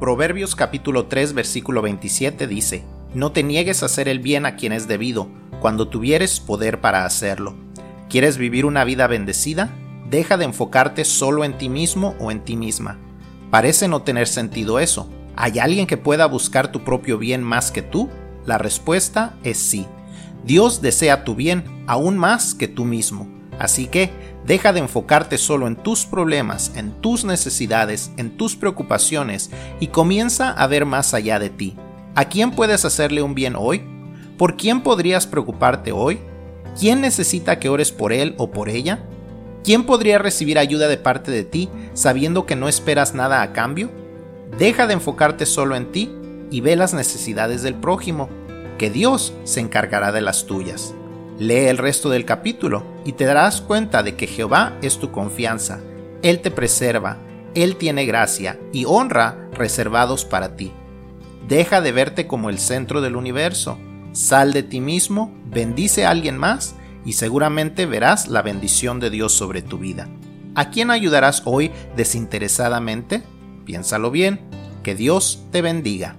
Proverbios capítulo 3 versículo 27 dice, No te niegues a hacer el bien a quien es debido, cuando tuvieres poder para hacerlo. ¿Quieres vivir una vida bendecida? Deja de enfocarte solo en ti mismo o en ti misma. Parece no tener sentido eso. ¿Hay alguien que pueda buscar tu propio bien más que tú? La respuesta es sí. Dios desea tu bien aún más que tú mismo. Así que deja de enfocarte solo en tus problemas, en tus necesidades, en tus preocupaciones y comienza a ver más allá de ti. ¿A quién puedes hacerle un bien hoy? ¿Por quién podrías preocuparte hoy? ¿Quién necesita que ores por él o por ella? ¿Quién podría recibir ayuda de parte de ti sabiendo que no esperas nada a cambio? Deja de enfocarte solo en ti y ve las necesidades del prójimo, que Dios se encargará de las tuyas. Lee el resto del capítulo y te darás cuenta de que Jehová es tu confianza, Él te preserva, Él tiene gracia y honra reservados para ti. Deja de verte como el centro del universo, sal de ti mismo, bendice a alguien más y seguramente verás la bendición de Dios sobre tu vida. ¿A quién ayudarás hoy desinteresadamente? Piénsalo bien, que Dios te bendiga.